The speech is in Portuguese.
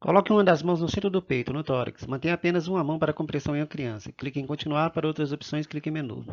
Coloque uma das mãos no centro do peito, no tórax. Mantenha apenas uma mão para compressão em uma criança. Clique em continuar para outras opções, clique em menu.